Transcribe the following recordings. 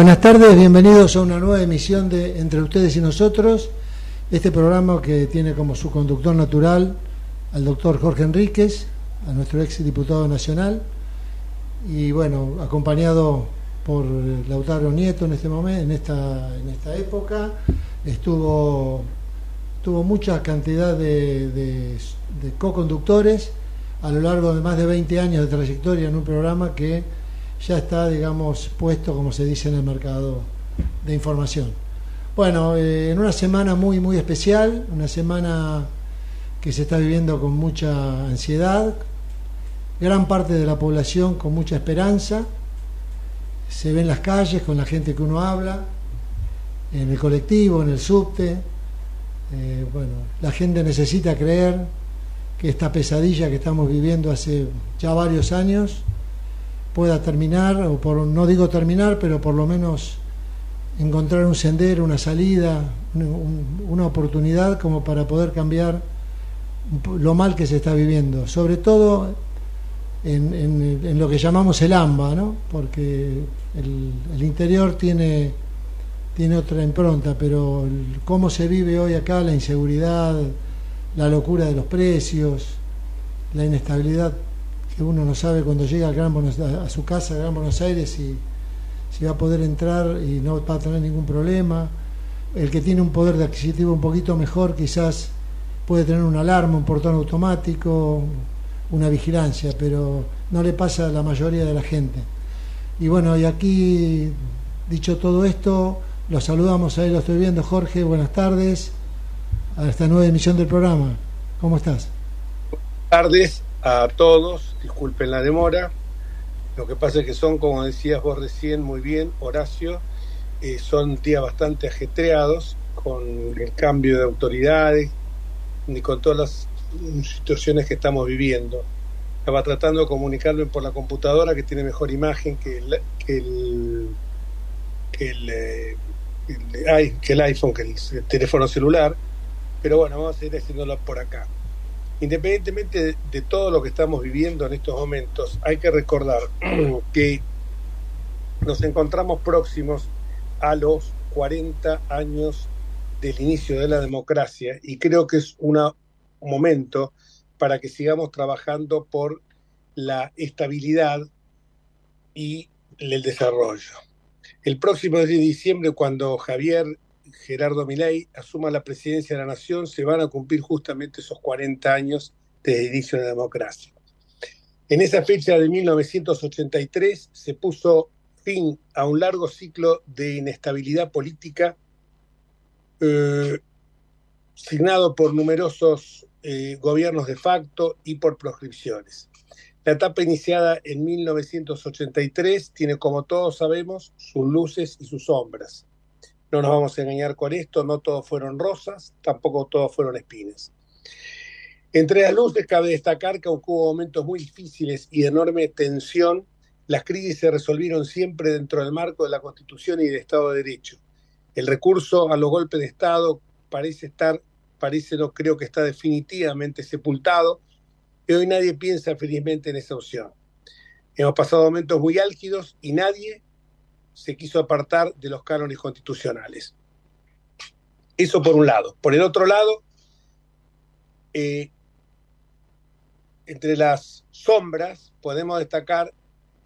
Buenas tardes, bienvenidos a una nueva emisión de Entre ustedes y nosotros, este programa que tiene como su conductor natural al doctor Jorge Enríquez, a nuestro ex diputado nacional, y bueno, acompañado por Lautaro Nieto en este momento, en esta, en esta época, estuvo tuvo mucha cantidad de, de co-conductores a lo largo de más de 20 años de trayectoria en un programa que ya está, digamos, puesto, como se dice en el mercado de información. Bueno, eh, en una semana muy, muy especial, una semana que se está viviendo con mucha ansiedad, gran parte de la población con mucha esperanza, se ve en las calles con la gente que uno habla, en el colectivo, en el subte, eh, bueno, la gente necesita creer que esta pesadilla que estamos viviendo hace ya varios años pueda terminar, o por, no digo terminar, pero por lo menos encontrar un sendero, una salida, una oportunidad como para poder cambiar lo mal que se está viviendo, sobre todo en, lo que llamamos el AMBA, ¿no? porque el, interior tiene, tiene otra impronta, pero cómo se vive hoy acá, la inseguridad, la locura de los precios, la inestabilidad que uno no sabe cuando llega a, Gran a su casa, a Gran Buenos Aires, si, si va a poder entrar y no va a tener ningún problema. El que tiene un poder de adquisitivo un poquito mejor, quizás puede tener una alarma, un portón automático, una vigilancia, pero no le pasa a la mayoría de la gente. Y bueno, y aquí, dicho todo esto, los saludamos, ahí lo estoy viendo, Jorge, buenas tardes a esta nueva emisión del programa. ¿Cómo estás? Buenas tardes a todos, disculpen la demora. Lo que pasa es que son, como decías vos recién muy bien, Horacio, son días bastante ajetreados con el cambio de autoridades y con todas las situaciones que estamos viviendo. Estaba tratando de comunicarme por la computadora que tiene mejor imagen que el, que el, que el, eh, que el iPhone, que el teléfono celular pero bueno, vamos a seguir haciéndolo por acá. Independientemente de, todo lo que estamos viviendo en estos momentos, hay que recordar que nos encontramos próximos a los 40 años del inicio de la democracia y creo que es un momento para que sigamos trabajando por la estabilidad y el desarrollo. El próximo de diciembre, cuando Javier Gerardo Milei asuma la presidencia de la nación, se van a cumplir justamente esos 40 años de inicio de la democracia. En esa fecha de 1983 se puso fin a un largo ciclo de inestabilidad política eh, signado por numerosos eh, gobiernos de facto y por proscripciones. La etapa iniciada en 1983 tiene, como todos sabemos, sus luces y sus sombras. No nos vamos a engañar con esto, no todos fueron rosas, tampoco todos fueron espinas. Entre las luces cabe destacar que aunque hubo momentos muy difíciles y de enorme tensión, las crisis se resolvieron siempre dentro del marco de la Constitución y del Estado de Derecho. El recurso a los golpes de Estado parece estar, parece no creo que está definitivamente sepultado, y hoy nadie piensa felizmente en esa opción. Hemos pasado momentos muy álgidos y nadie se quiso apartar de los cánones constitucionales. Eso por un lado. Por el otro lado, eh, entre las sombras podemos destacar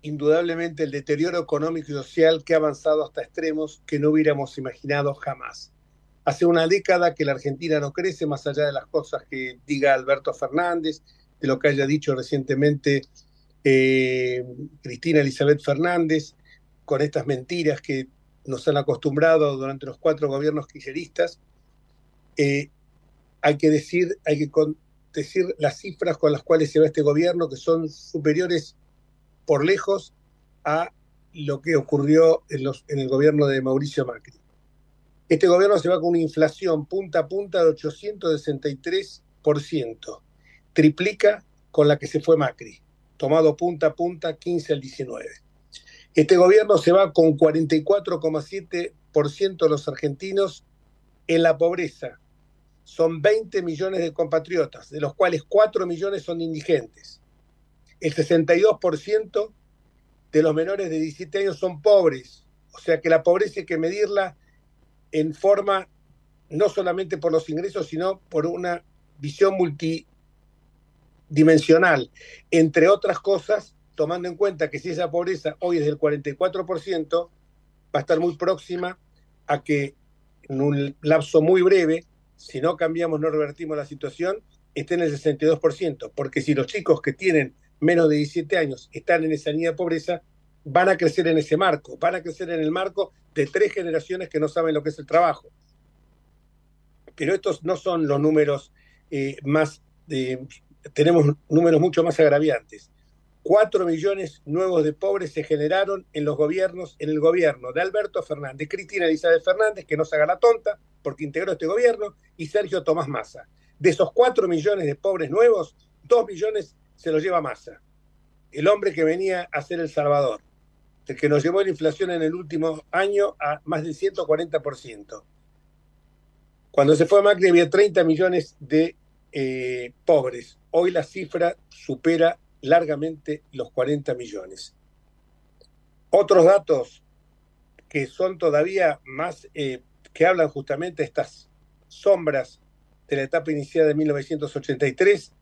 indudablemente el deterioro económico y social que ha avanzado hasta extremos que no hubiéramos imaginado jamás. Hace una década que la Argentina no crece más allá de las cosas que diga Alberto Fernández, de lo que haya dicho recientemente eh, Cristina Elizabeth Fernández, con estas mentiras que nos han acostumbrado durante los cuatro gobiernos kirchneristas, eh, hay que decir, hay que decir las cifras con las cuales se va este gobierno, que son superiores por lejos a lo que ocurrió en, los, en el gobierno de Mauricio Macri. Este gobierno se va con una inflación punta a punta de 863%, triplica con la que se fue Macri, tomado punta a punta 15 al 19. Este gobierno se va con 44,7% de los argentinos en la pobreza. Son 20 millones de compatriotas, de los cuales 4 millones son indigentes. El 62% de los menores de 17 años son pobres O sea que la pobreza hay que medirla en forma no solamente por los ingresos, sino por una visión multidimensional. Entre otras cosas, tomando en cuenta que si esa pobreza hoy es del 44%, va a estar muy próxima a que en un lapso muy breve, si no cambiamos, no revertimos la situación, esté en el 62%, porque si los chicos que tienen menos de 17 años están en esa línea de pobreza, van a crecer en ese marco, van a crecer en el marco de tres generaciones que no saben lo que es el trabajo. Pero estos no son los números eh, más, tenemos números mucho más agraviantes. Cuatro millones nuevos de pobres se generaron en los gobiernos, en el gobierno de Alberto Fernández, Cristina Elizabeth Fernández, que no se haga la tonta porque integró este gobierno, y Sergio Tomás Massa. De esos cuatro millones de pobres nuevos, dos millones se los lleva Massa, el hombre que venía a ser El Salvador, el que nos llevó la inflación en el último año a más del 140%. Cuando se fue a Macri había 30 millones de eh, pobres. Hoy la cifra supera largamente los 40 millones. Otros datos que son todavía más, eh, que hablan justamente de estas sombras de la etapa inicial de 1983,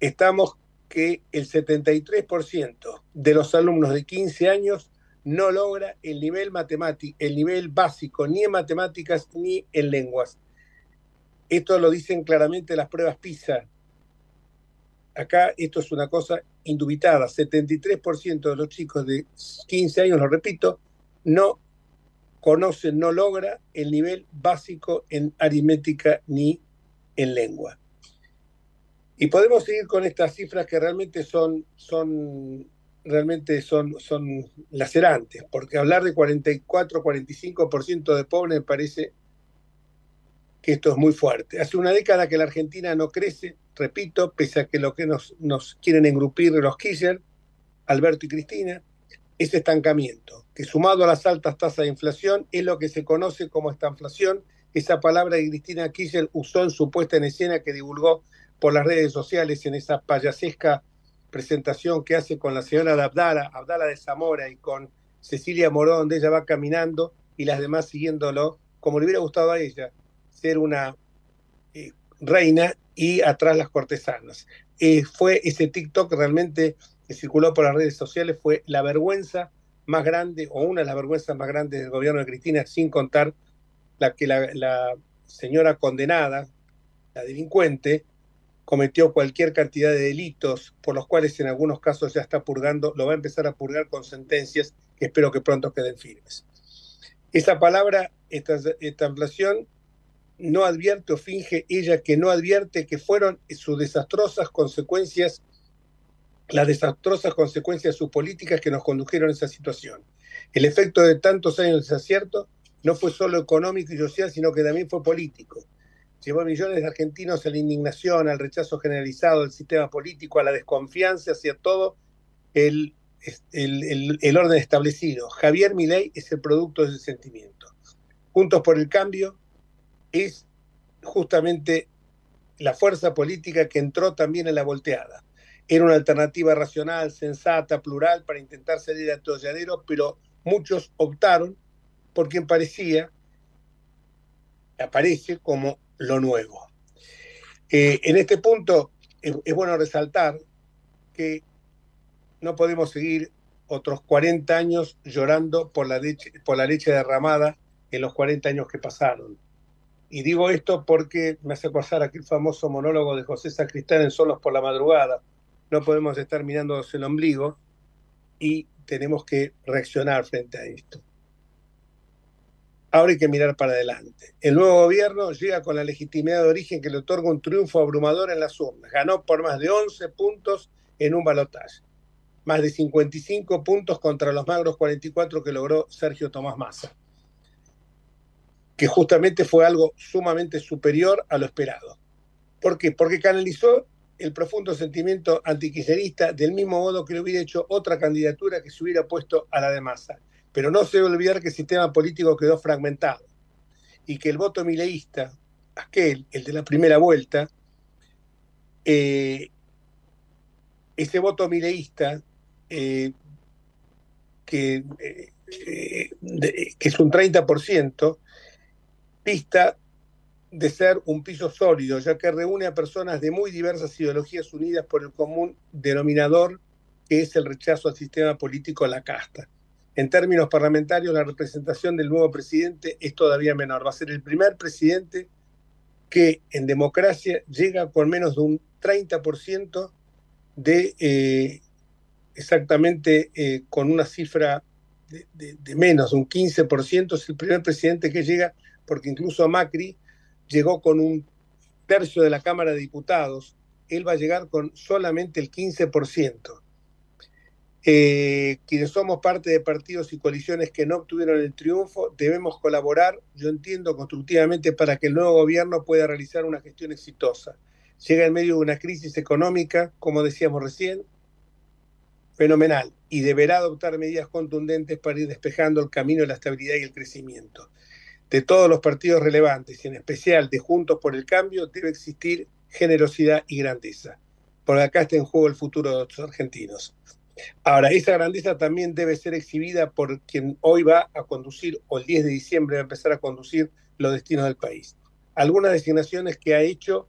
estamos que el 73% de los alumnos de 15 años no logra el nivel matemático, el nivel básico, ni en matemáticas ni en lenguas. Esto lo dicen claramente las pruebas PISA. Acá esto es una cosa indubitada. 73% de los chicos de 15 años, lo repito, no conocen, no logra el nivel básico en aritmética ni en lengua. Y podemos seguir con estas cifras que realmente son, son, realmente son, son lacerantes, porque hablar de 44, 45% de pobres me parece que esto es muy fuerte. Hace una década que la Argentina no crece, repito, pese a que lo que nos, quieren engrupir los Kirchner, Alberto y Cristina, ese estancamiento, que sumado a las altas tasas de inflación es lo que se conoce como esta inflación, esa palabra que Cristina Kirchner usó en su puesta en escena que divulgó por las redes sociales en esa payasesca presentación que hace con la señora de Abdala, Abdala de Zamora y con Cecilia Morón, donde ella va caminando y las demás siguiéndolo, como le hubiera gustado a ella, ser una eh, reina y atrás las cortesanas. Eh, fue ese TikTok realmente que circuló por las redes sociales, fue la vergüenza más grande o una de las vergüenzas más grandes del gobierno de Cristina, sin contar la que la, señora condenada, la delincuente, cometió cualquier cantidad de delitos por los cuales en algunos casos ya está purgando, lo va a empezar a purgar con sentencias que espero que pronto queden firmes. Esa palabra, esta, esta inflación, no advierte o finge ella que no advierte que fueron sus desastrosas consecuencias, las desastrosas consecuencias de sus políticas que nos condujeron a esa situación. El efecto de tantos años de desacierto no fue solo económico y social, sino que también fue político llevó a millones de argentinos a la indignación, al rechazo generalizado del sistema político, a la desconfianza hacia todo el, el, orden establecido. Javier Milei es el producto de ese sentimiento. Juntos por el Cambio es justamente la fuerza política que entró también en la volteada. Era una alternativa racional, sensata, plural para intentar salir a atolladero, pero muchos optaron por quien parecía, aparece como lo nuevo. Eh, en este punto es, bueno resaltar que no podemos seguir otros 40 años llorando por la, leche, por la leche derramada en los 40 años que pasaron. Y digo esto porque me hace pasar aquel famoso monólogo de José Sacristán en Solos por la Madrugada. No podemos estar mirándonos el ombligo y tenemos que reaccionar frente a esto. Ahora hay que mirar para adelante. El nuevo gobierno llega con la legitimidad de origen que le otorga un triunfo abrumador en las urnas. Ganó por más de 11 puntos en un balotaje. Más de 55 puntos contra los magros 44 que logró Sergio Tomás Massa. Que justamente fue algo sumamente superior a lo esperado. ¿Por qué? Porque canalizó el profundo sentimiento antiquiserista del mismo modo que le hubiera hecho otra candidatura que se hubiera puesto a la de Massa pero no se debe olvidar que el sistema político quedó fragmentado y que el voto mileísta, aquel, el de la primera vuelta, eh, ese voto mileísta eh, eh, que es un 30%, pista de ser un piso sólido, ya que reúne a personas de muy diversas ideologías unidas por el común denominador que es el rechazo al sistema político a la casta. En términos parlamentarios, la representación del nuevo presidente es todavía menor. Va a ser el primer presidente que en democracia llega con menos de un 30% de eh, exactamente eh, con una cifra de, de, menos, un 15%, es el primer presidente que llega, porque incluso Macri llegó con un tercio de la Cámara de Diputados, él va a llegar con solamente el 15%. Eh, quienes somos parte de partidos y coaliciones que no obtuvieron el triunfo, debemos colaborar, yo entiendo, constructivamente para que el nuevo gobierno pueda realizar una gestión exitosa. Llega en medio de una crisis económica, como decíamos recién, fenomenal, y deberá adoptar medidas contundentes para ir despejando el camino de la estabilidad y el crecimiento. De todos los partidos relevantes, y en especial de Juntos por el Cambio, debe existir generosidad y grandeza. Por acá está en juego el futuro de los argentinos. Ahora, esa grandeza también debe ser exhibida por quien hoy va a conducir, o el 10 de diciembre va a empezar a conducir los destinos del país. Algunas designaciones que ha hecho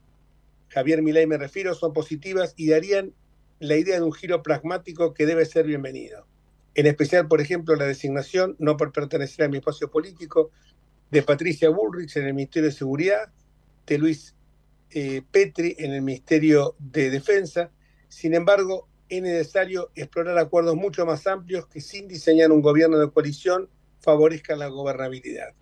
Javier Milei, me refiero, son positivas y darían la idea de un giro pragmático que debe ser bienvenido. En especial, por ejemplo, la designación, no por pertenecer a mi espacio político, de Patricia Bullrich en el Ministerio de Seguridad, de Luis eh, Petri en el Ministerio de Defensa. Sin embargo, es necesario explorar acuerdos mucho más amplios que sin diseñar un gobierno de coalición favorezcan la gobernabilidad.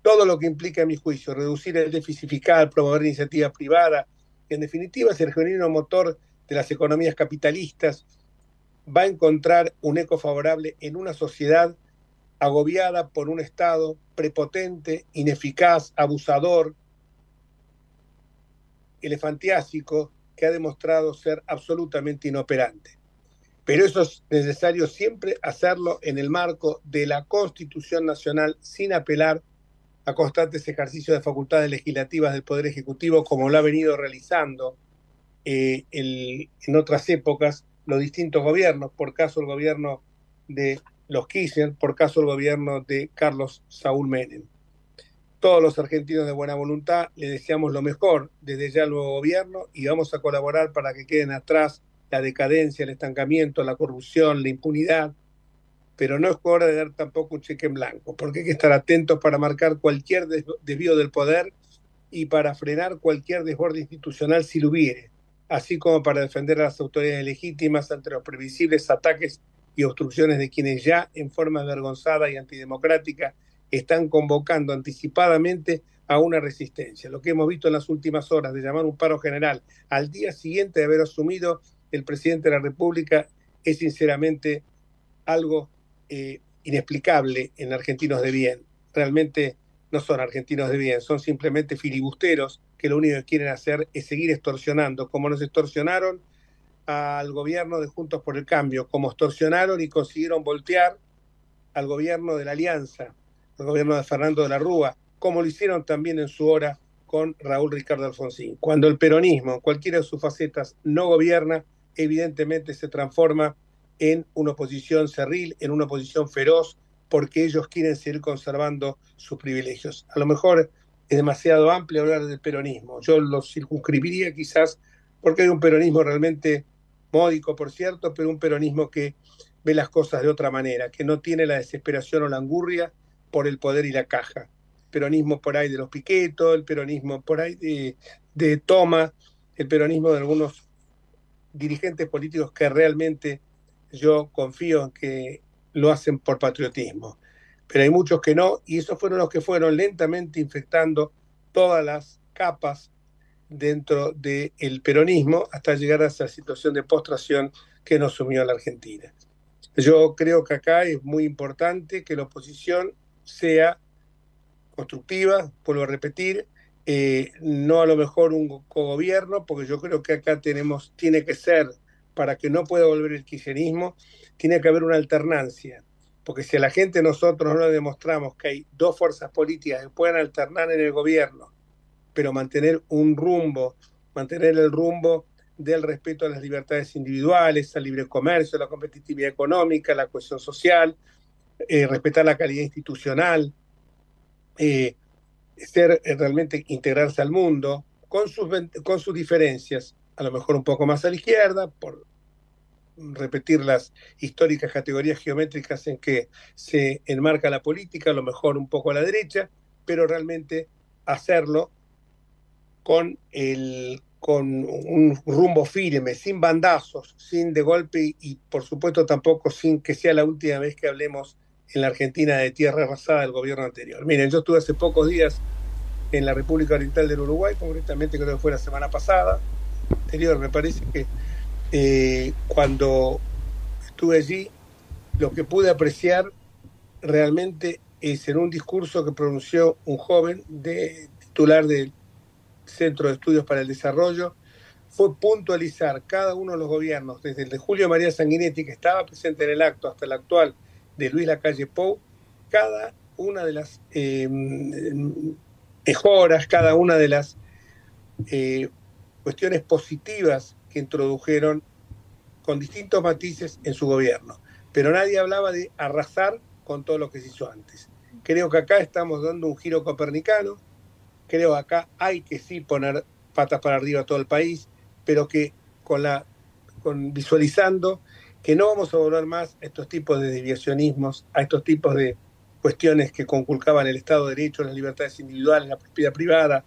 Todo lo que implica, a mi juicio, reducir el déficit fiscal, promover iniciativas privadas, en definitiva es el genuino motor de las economías capitalistas, va a encontrar un eco favorable en una sociedad agobiada por un Estado prepotente, ineficaz, abusador, elefantiásico, que ha demostrado ser absolutamente inoperante. Pero eso es necesario siempre hacerlo en el marco de la Constitución Nacional sin apelar a constantes ejercicios de facultades legislativas del Poder Ejecutivo como lo ha venido realizando eh, en otras épocas los distintos gobiernos, por caso el gobierno de los Kirchner, por caso el gobierno de Carlos Saúl Menem todos los argentinos de buena voluntad le deseamos lo mejor desde ya al nuevo gobierno y vamos a colaborar para que queden atrás la decadencia, el estancamiento, la corrupción, la impunidad. Pero no es hora de dar tampoco un cheque en blanco, porque hay que estar atentos para marcar cualquier desvío del poder y para frenar cualquier desborde institucional si lo hubiere, así como para defender a las autoridades legítimas ante los previsibles ataques y obstrucciones de quienes ya, en forma vergonzada y antidemocrática, están convocando anticipadamente a una resistencia. Lo que hemos visto en las últimas horas de llamar un paro general al día siguiente de haber asumido el presidente de la República es sinceramente algo eh, inexplicable en argentinos de bien. Realmente no son argentinos de bien, son simplemente filibusteros que lo único que quieren hacer es seguir extorsionando, como nos extorsionaron al gobierno de Juntos por el Cambio, como extorsionaron y consiguieron voltear al gobierno de la Alianza, el gobierno de Fernando de la Rúa, como lo hicieron también en su hora con Raúl Ricardo Alfonsín. Cuando el peronismo, cualquiera de sus facetas, no gobierna, evidentemente se transforma en una oposición cerril, en una oposición feroz, porque ellos quieren seguir conservando sus privilegios. A lo mejor es demasiado amplio hablar del peronismo. Yo lo circunscribiría quizás porque hay un peronismo realmente módico, por cierto, pero un peronismo que ve las cosas de otra manera, que no tiene la desesperación o la angurria por el poder y la caja. Peronismo por ahí de los Piquetos, el peronismo por ahí de, de Toma, el peronismo de algunos dirigentes políticos que realmente yo confío en que lo hacen por patriotismo. Pero hay muchos que no, y esos fueron los que fueron lentamente infectando todas las capas dentro del peronismo hasta llegar a esa situación de postración que nos sumió la Argentina. Yo creo que acá es muy importante que la oposición sea constructiva, vuelvo a repetir, eh, no a lo mejor un cogobierno, porque yo creo que acá tenemos, tiene que ser, para que no pueda volver el kirchnerismo, tiene que haber una alternancia. Porque si a la gente nosotros no le demostramos que hay dos fuerzas políticas que puedan alternar en el gobierno, pero mantener un rumbo, mantener el rumbo del respeto a las libertades individuales, al libre comercio, la competitividad económica, la cohesión social, eh, respetar la calidad institucional, eh, ser realmente integrarse al mundo, con sus, con sus diferencias, a lo mejor un poco más a la izquierda, por repetir las históricas categorías geométricas en que se enmarca la política, a lo mejor un poco a la derecha, pero realmente hacerlo con, el, con un rumbo firme, sin bandazos, sin de golpe y, por supuesto tampoco sin que sea la última vez que hablemos en la Argentina de tierra arrasada del gobierno anterior. Miren, yo estuve hace pocos días en la República Oriental del Uruguay, concretamente creo que fue la semana pasada, anterior me parece que eh, cuando estuve allí, lo que pude apreciar realmente es en un discurso que pronunció un joven de titular del Centro de Estudios para el Desarrollo, fue puntualizar cada uno de los gobiernos, desde el de Julio María Sanguinetti, que estaba presente en el acto, hasta el actual de Luis Lacalle Pou, cada una de las eh, mejoras, cada una de las eh, cuestiones positivas que introdujeron con distintos matices en su gobierno. Pero nadie hablaba de arrasar con todo lo que se hizo antes. Creo que acá estamos dando un giro copernicano, creo acá hay que sí poner patas para arriba a todo el país, pero que con la con visualizando que no vamos a volver más a estos tipos de deviacionismos, a estos tipos de cuestiones que conculcaban el Estado de Derecho, las libertades individuales, la propiedad privada,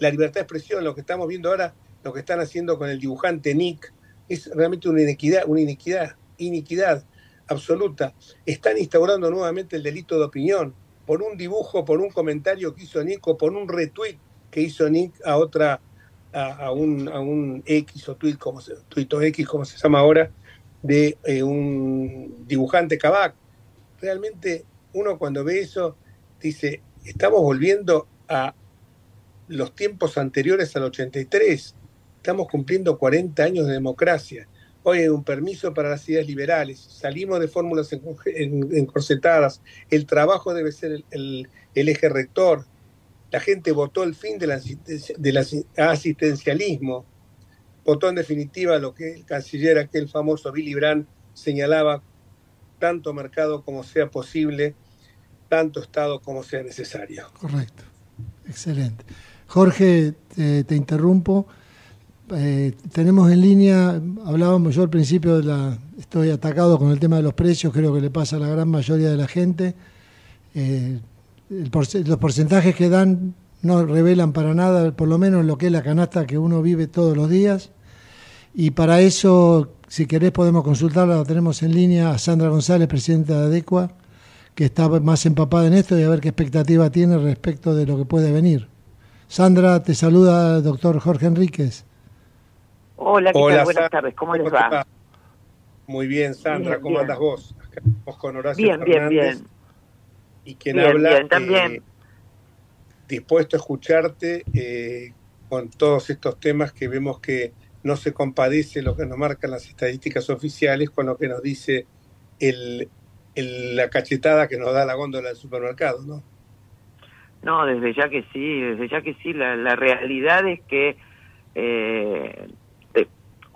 la libertad de expresión, lo que estamos viendo ahora lo que están haciendo con el dibujante Nick es realmente una inequidad, una iniquidad, iniquidad absoluta. Están instaurando nuevamente el delito de opinión por un dibujo, por un comentario que hizo Nick o por un retweet que hizo Nick a otra, a, un, a un X o tweet, como se, X, como se llama ahora, de eh, un dibujante Kabak. Realmente uno cuando ve eso dice, estamos volviendo a los tiempos anteriores al 83 Estamos cumpliendo 40 años de democracia. Hoy hay un permiso para las ideas liberales. Salimos de fórmulas encorsetadas. El trabajo debe ser el, eje rector. La gente votó el fin del, asistencialismo. Votó en definitiva lo que el canciller, aquel famoso Billy Brandt, señalaba, tanto mercado como sea posible, tanto Estado como sea necesario. Correcto. Excelente. Jorge, te interrumpo. Eh, tenemos en línea, hablábamos yo al principio, de la, estoy atacado con el tema de los precios, creo que le pasa a la gran mayoría de la gente. Eh, los porcentajes que dan no revelan para nada, por lo menos lo que es la canasta que uno vive todos los días. Y para eso, si querés, podemos consultarla. Tenemos en línea a Sandra González, presidenta de ADECUA, que está más empapada en esto y a ver qué expectativa tiene respecto de lo que puede venir. Sandra, te saluda el doctor Jorge Enríquez. Hola, ¿qué tal? Buenas tardes, ¿cómo les va? Muy bien, Sandra, ¿cómo andas vos? Acá estamos con Horacio bien, Bien, bien, Y quien habla, bien, también. Eh, dispuesto a escucharte eh, con todos estos temas que vemos que no se compadece lo que nos marcan las estadísticas oficiales con lo que nos dice el, la cachetada que nos da la góndola del supermercado, ¿no? No, desde ya que sí, desde ya que sí. La, la realidad es que eh,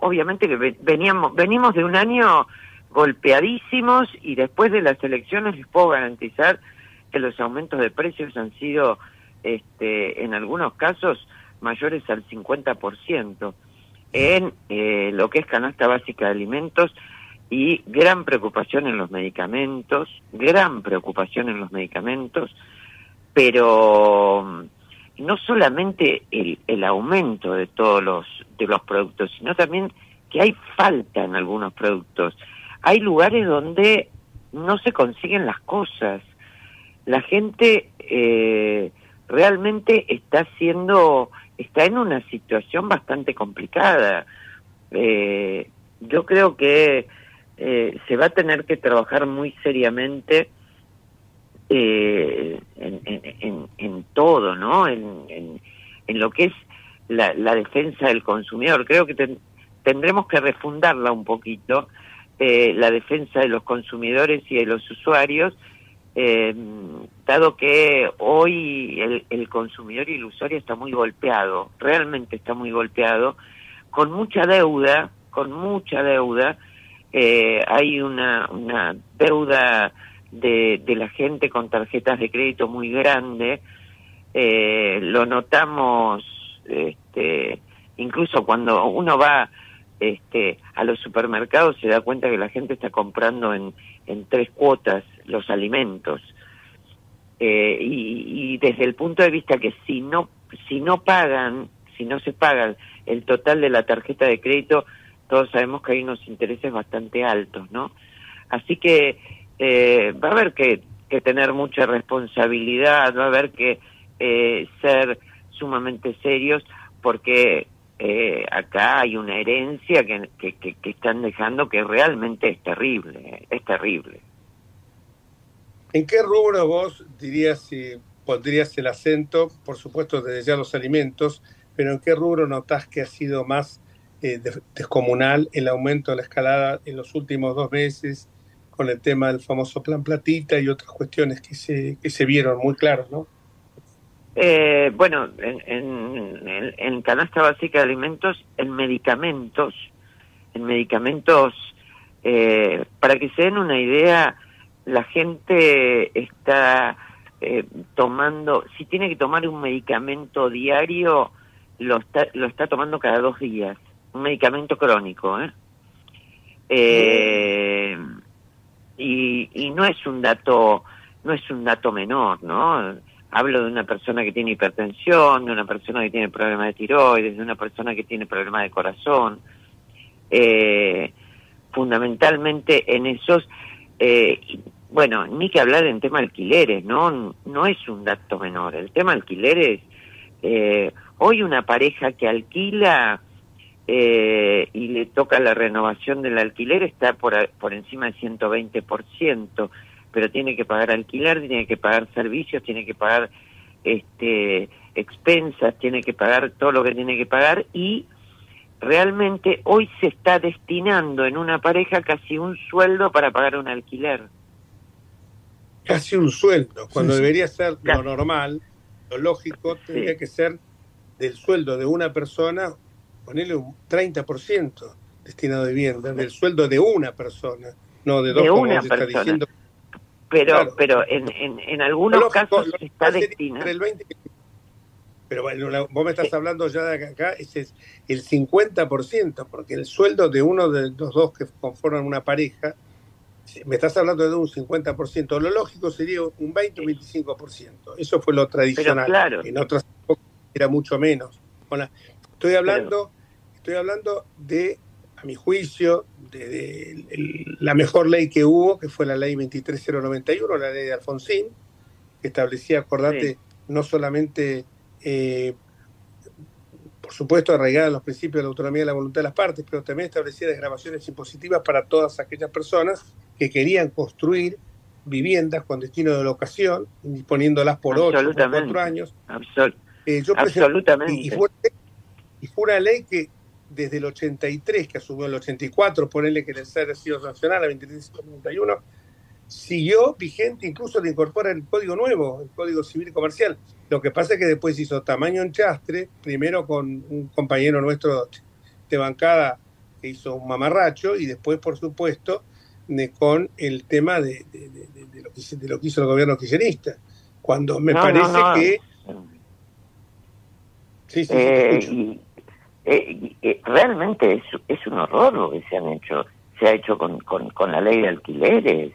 obviamente que veníamos, venimos de un año golpeadísimos y después de las elecciones les puedo garantizar que los aumentos de precios han sido, este, en algunos casos, mayores al 50% en eh, lo que es canasta básica de alimentos y gran preocupación en los medicamentos, gran preocupación en los medicamentos, pero no solamente el, el aumento de todos los, de los productos, sino también que hay falta en algunos productos. Hay lugares donde no se consiguen las cosas. La gente eh, realmente está haciendo, está en una situación bastante complicada. Eh, yo creo que eh, se va a tener que trabajar muy seriamente eh, en, en, todo, ¿no? En, en, lo que es la, la, defensa del consumidor. Creo que tendremos que refundarla un poquito, eh, la defensa de los consumidores y de los usuarios, eh, dado que hoy el, el consumidor usuario está muy golpeado, realmente está muy golpeado, con mucha deuda, con mucha deuda, eh, hay una, una deuda de, de la gente con tarjetas de crédito muy grande. Eh, lo notamos este, incluso cuando uno va este, a los supermercados se da cuenta que la gente está comprando en, en tres cuotas los alimentos. Eh, y, y, desde el punto de vista que si no, si no pagan, si no se pagan el total de la tarjeta de crédito, todos sabemos que hay unos intereses bastante altos, ¿no? Así que eh, va a haber que, tener mucha responsabilidad, va a haber que eh, ser sumamente serios, porque eh, acá hay una herencia que, que, que, están dejando que realmente es terrible, es terrible. ¿En qué rubro vos dirías si pondrías el acento, por supuesto desde ya los alimentos, pero en qué rubro notás que ha sido más eh, descomunal el aumento de la escalada en los últimos dos meses con el tema del famoso plan platita y otras cuestiones que se, que se vieron muy claras, ¿no? Eh, bueno, en, en, en, canasta básica de alimentos, en medicamentos, en medicamentos, eh, para que se den una idea, la gente está eh, tomando, si tiene que tomar un medicamento diario, lo está, lo está tomando cada dos días, un medicamento crónico, ¿eh? eh y, y no es un dato, no es un dato menor, ¿no? Hablo de una persona que tiene hipertensión, de una persona que tiene problemas de tiroides, de una persona que tiene problemas de corazón. Eh, fundamentalmente en esos, eh, bueno, ni que hablar en tema alquileres, ¿no? No es un dato menor. El tema alquileres, eh, hoy una pareja que alquila eh, y le toca la renovación del alquiler está por, por encima del 120% pero tiene que pagar alquiler, tiene que pagar servicios, tiene que pagar este expensas, tiene que pagar todo lo que tiene que pagar y realmente hoy se está destinando en una pareja casi un sueldo para pagar un alquiler. Casi un sueldo, cuando debería ser lo normal, lo lógico, tendría que ser del sueldo de una persona, ponerle un 30% destinado a vivienda, del sueldo de una persona, no de dos, de una persona. diciendo pero pero en, en, en algunos casos está destinado. pero bueno, vos me estás hablando ya de acá, ese es el 50%, porque el sueldo de uno de los dos que conforman una pareja, me estás hablando de un 50%, lo lógico sería un 20 o 25%, eso fue lo tradicional. Claro. En otras era mucho menos. Bueno, estoy hablando, estoy hablando de mi juicio, de, la mejor ley que hubo, que fue la ley 23091, la ley de Alfonsín, que establecía, acordate, no solamente, eh, por supuesto, arraigada en los principios de la autonomía y la voluntad de las partes, pero también establecía desgrabaciones impositivas para todas aquellas personas que querían construir viviendas con destino de locación, disponiéndolas por ocho o cuatro años. Eh, absolutamente. y, fue, y fue una ley que desde el 83, que asumió el 84, ponerle que el ser sido nacional a 2391, siguió vigente, incluso le incorpora el código nuevo, el código civil y comercial. Lo que pasa es que después hizo tamaño en chastre, primero con un compañero nuestro de bancada que hizo un mamarracho, y después, por supuesto, con el tema de, lo que, hizo el gobierno kirchnerista. Cuando me parece que. Sí, sí, eh, eh, eh, realmente es, es un horror lo que se han hecho, se ha hecho con, con, la ley de alquileres.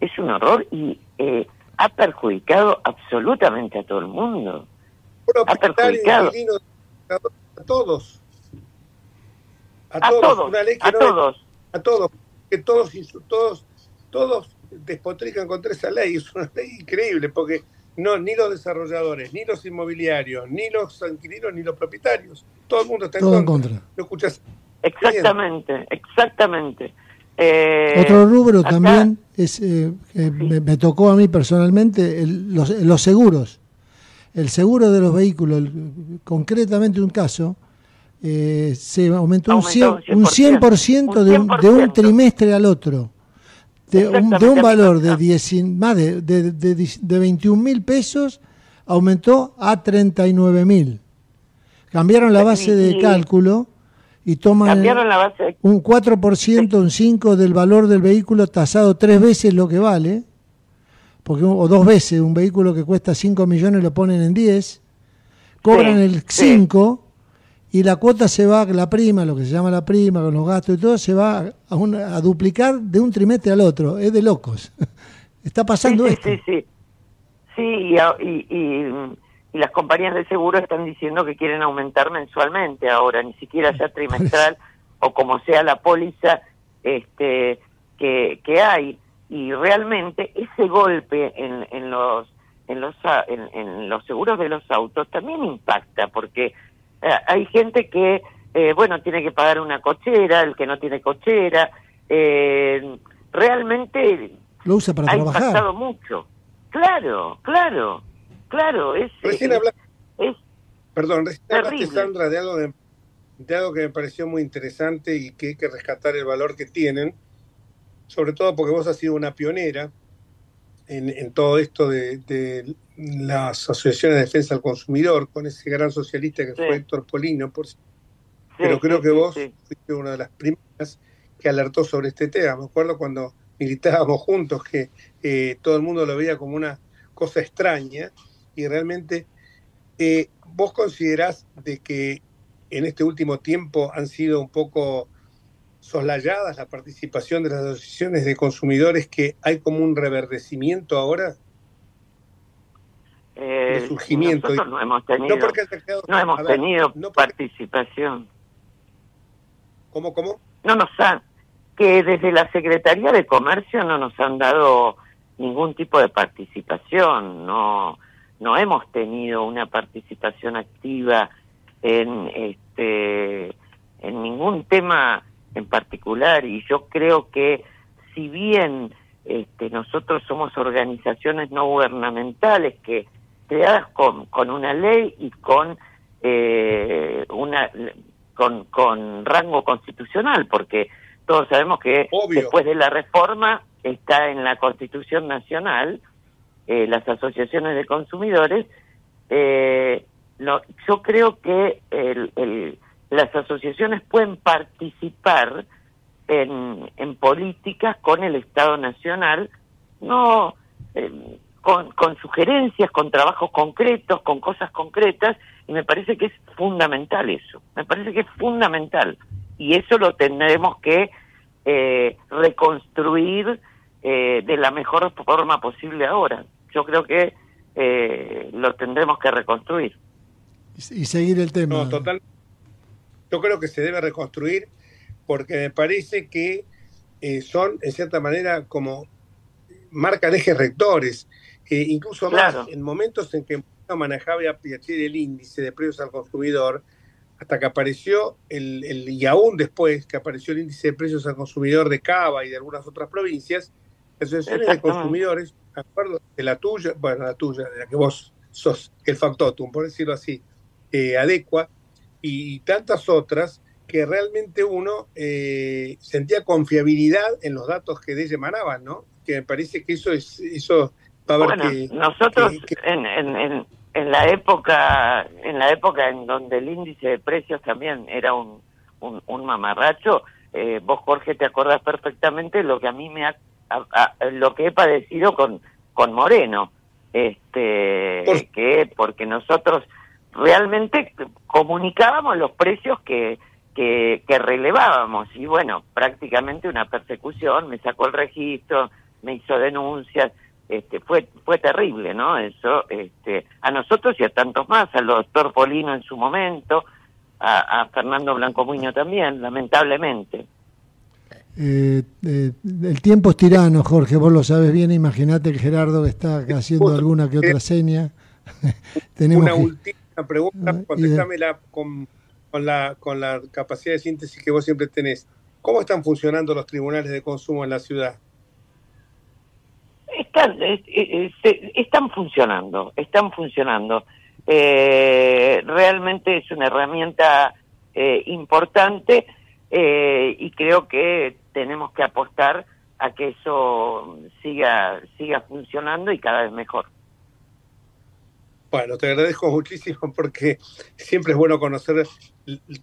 Es un horror y eh, ha perjudicado absolutamente a todo el mundo. ha perjudicado a todos. A, todos. a todos. a todos. Que todos, todos, todos despotrican contra esa ley. Es una ley increíble porque no, ni los desarrolladores, ni los inmobiliarios, ni los inquilinos, ni los propietarios. Todo el mundo está en contra. ¿Lo escuchas? Exactamente, exactamente. Eh, Otro rubro también es eh, me, tocó a mí personalmente los, seguros. El seguro de los vehículos, concretamente un caso, eh, se aumentó, un 100%, un 100 de, un, de un trimestre al otro de un, de un valor de, diez, más de, de, de, 21 mil pesos aumentó a 39 mil. Cambiaron la base de cálculo y toman un 4%, un 5% del valor del vehículo tasado tres veces lo que vale porque o dos veces un vehículo que cuesta 5 millones lo ponen en 10, cobran el 5 y la cuota se va, la prima, lo que se llama la prima, con los gastos y todo, se va a, a duplicar de un trimestre al otro. Es de locos. Está pasando esto. Sí, sí. Sí, y, y, y, las compañías de seguro están diciendo que quieren aumentar mensualmente ahora, ni siquiera ya trimestral o como sea la póliza este que, que hay. Y realmente ese golpe en, en los en los en los seguros de los autos también impacta porque hay gente que, eh, bueno, tiene que pagar una cochera, el que no tiene cochera, eh, realmente lo usa para ha trabajar. impactado mucho. Claro, claro, claro. Es, recién es, perdón, recién hablaste, Sandra, de algo, de, de algo que me pareció muy interesante y que hay que rescatar el valor que tienen, sobre todo porque vos has sido una pionera en, todo esto de, las asociaciones de defensa del consumidor, con ese gran socialista que fue Héctor Polino, por pero creo que vos fuiste una de las primeras que alertó sobre este tema. Me acuerdo cuando militábamos juntos que eh, todo el mundo lo veía como una cosa extraña y realmente eh, vos considerás de que en este último tiempo han sido un poco soslayadas la participación de las asociaciones de consumidores que hay como un reverdecimiento ahora? Eh, surgimiento. Nosotros no hemos tenido, no, hemos tenido participación. ¿Cómo, cómo? No nos han, que desde la Secretaría de Comercio no nos han dado ningún tipo de participación, no, no hemos tenido una participación activa en este en ningún tema en particular y yo creo que si bien este, nosotros somos organizaciones no gubernamentales que creadas con, con una ley y con eh, una con, con rango constitucional porque todos sabemos que después de la reforma está en la Constitución Nacional eh, las asociaciones de consumidores eh, yo creo que el, el las asociaciones pueden participar en, en políticas con el Estado Nacional, no eh, con, con sugerencias, con trabajos concretos, con cosas concretas, y me parece que es fundamental eso, me parece que es fundamental, y eso lo tendremos que eh, reconstruir eh, de la mejor forma posible ahora. Yo creo que eh, lo tendremos que reconstruir. Y seguir el tema. No, total, yo creo que se debe reconstruir porque me parece que eh, son, en cierta manera, como marcan ejes rectores. Eh, incluso más, en momentos en que manejaba el índice de precios al consumidor, hasta que apareció, el, el, y aún después que apareció el índice de precios al consumidor de Cava y de algunas otras provincias, las asociaciones de consumidores, acuerdo de la tuya, bueno, la tuya, de la que vos sos el factotum, por decirlo así, eh, adecua, y tantas otras que realmente uno eh, sentía confiabilidad en los datos que de ella emanaban, ¿no? Que me parece que eso es eso va a bueno, nosotros En, en, en, la época en la época en donde el índice de precios también era un un, mamarracho, eh, vos Jorge te acordás perfectamente lo que a mí me ha lo que he padecido con con Moreno, este que porque nosotros realmente comunicábamos los precios que, que, relevábamos y bueno, prácticamente una persecución, me sacó el registro, me hizo denuncias, este, fue fue terrible, ¿no? Eso, este, a nosotros y a tantos más, al doctor Polino en su momento, a, a Fernando Blancomuño también, lamentablemente. Eh, eh, el tiempo es tirano, Jorge, vos lo sabes bien, imagínate que Gerardo está haciendo alguna que otra seña. Tenemos una última una pregunta, contestámela con, con, la, con la capacidad de síntesis que vos siempre tenés. ¿Cómo están funcionando los tribunales de consumo en la ciudad? Están, están funcionando, están funcionando. Eh, realmente es una herramienta eh, importante eh, y creo que tenemos que apostar a que eso siga siga funcionando y cada vez mejor. Bueno, te agradezco muchísimo porque siempre es bueno conocer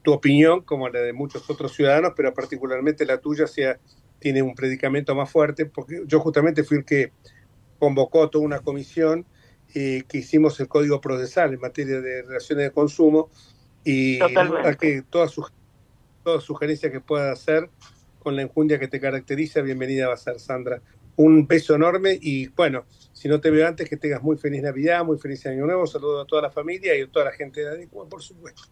tu opinión, como la de muchos otros ciudadanos, pero particularmente la tuya sea, tiene un predicamento más fuerte, porque yo justamente fui el que convocó toda una comisión eh, que hicimos el código procesal en materia de relaciones de consumo y que toda, su, toda sugerencia que pueda hacer con la enjundia que te caracteriza, bienvenida va a ser Sandra. Un beso enorme y bueno, si no te veo antes, que tengas muy feliz Navidad, muy feliz Año Nuevo, saludo a toda la familia y a toda la gente de Adicua, por supuesto.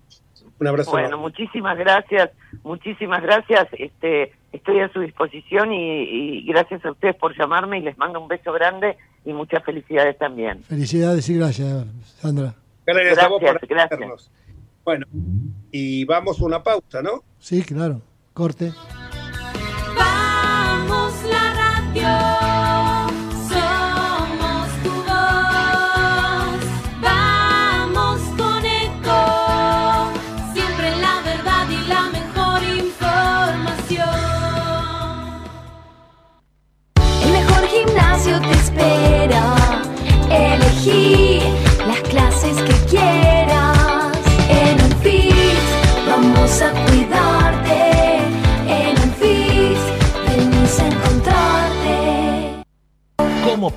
Un abrazo. Bueno, muchísimas gracias, muchísimas gracias. Este, estoy a su disposición y, gracias a ustedes por llamarme y les mando un beso grande y muchas felicidades también. Felicidades y gracias, Sandra. Gracias, gracias por gracias. Bueno, y vamos a una pausa, ¿no? Sí, claro. Corte.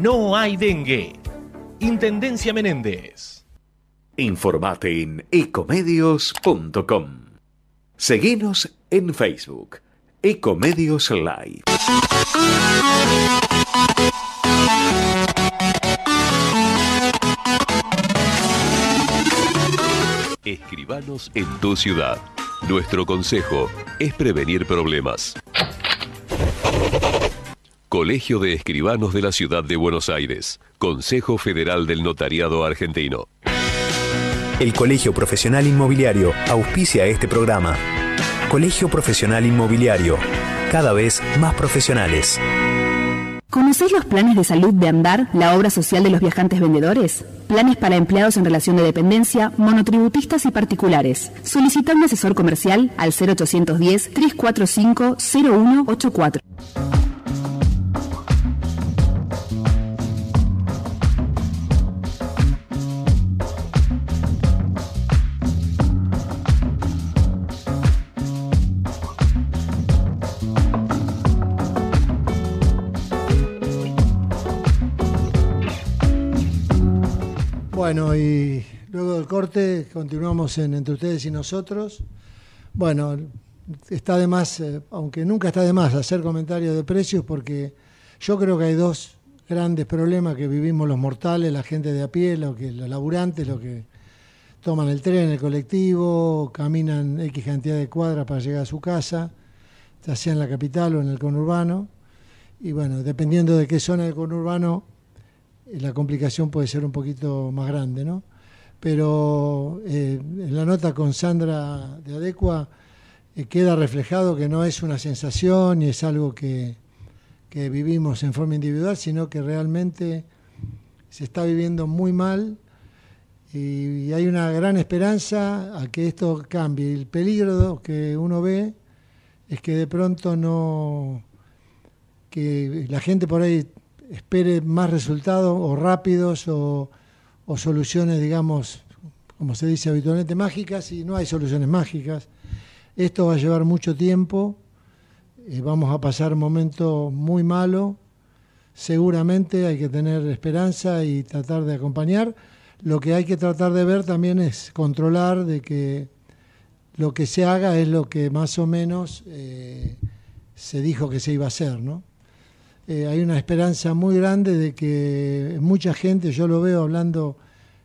no hay dengue. Intendencia Menéndez. Informate en ecomedios.com. Seguinos en Facebook. Ecomedios Live. Escribanos en tu ciudad. Nuestro consejo es prevenir problemas. Colegio de Escribanos de la Ciudad de Buenos Aires. Consejo Federal del Notariado Argentino. El Colegio Profesional Inmobiliario auspicia este programa. Colegio Profesional Inmobiliario, cada vez más profesionales. ¿Conocéis los planes de salud de Andar, la obra social de los viajantes vendedores? Planes para empleados en relación de dependencia, monotributistas y particulares. Solicita un asesor comercial al 0810 345 0184. Bueno, y luego del corte continuamos en Entre ustedes y nosotros. Bueno, está de más, eh, aunque nunca está de más hacer comentarios de precios, porque yo creo que hay dos grandes problemas que vivimos los mortales, la gente de a pie, lo que, los laburantes, los que toman el tren, el colectivo, caminan X cantidad de cuadras para llegar a su casa, ya sea en la capital o en el conurbano. Y bueno, dependiendo de qué zona del conurbano la complicación puede ser un poquito más grande, ¿no? Pero eh, en la nota con Sandra de Adecua eh, queda reflejado que no es una sensación ni es algo que, que vivimos en forma individual, sino que realmente se está viviendo muy mal y, hay una gran esperanza a que esto cambie. El peligro que uno ve es que de pronto no, que la gente por ahí espere más resultados o rápidos o, soluciones, digamos, como se dice habitualmente, mágicas y no hay soluciones mágicas. Esto va a llevar mucho tiempo, eh, vamos a pasar momentos muy malos, seguramente hay que tener esperanza y tratar de acompañar. Lo que hay que tratar de ver también es controlar de que lo que se haga es lo que más o menos eh, se dijo que se iba a hacer, ¿no? Eh, hay una esperanza muy grande de que mucha gente, yo lo veo hablando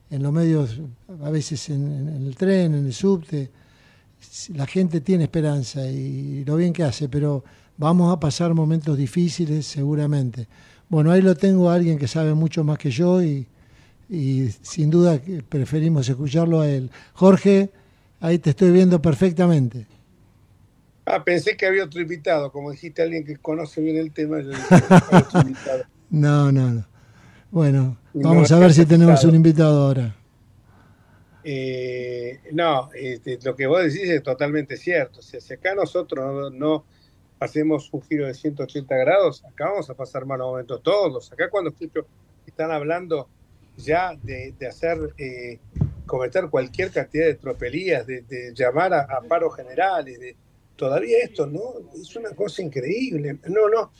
en los medios, a veces en, el tren, en el subte, la gente tiene esperanza y lo bien que hace, pero vamos a pasar momentos difíciles seguramente. Bueno, ahí lo tengo a alguien que sabe mucho más que yo y, y sin duda preferimos escucharlo a él. Jorge, ahí te estoy viendo perfectamente. Ah, pensé que había otro invitado, como dijiste alguien que conoce bien el tema. no, no, no. Bueno, vamos a ver si tenemos un invitado ahora. Eh, no, este, lo que vos decís es totalmente cierto. si acá nosotros no, hacemos un giro de 180 grados, acá vamos a pasar malos momentos todos. Acá cuando escucho están hablando ya de, hacer, eh, cometer cualquier cantidad de tropelías, de, llamar a, a, paros generales, de, todavía esto, ¿no? Es una cosa increíble. No, no.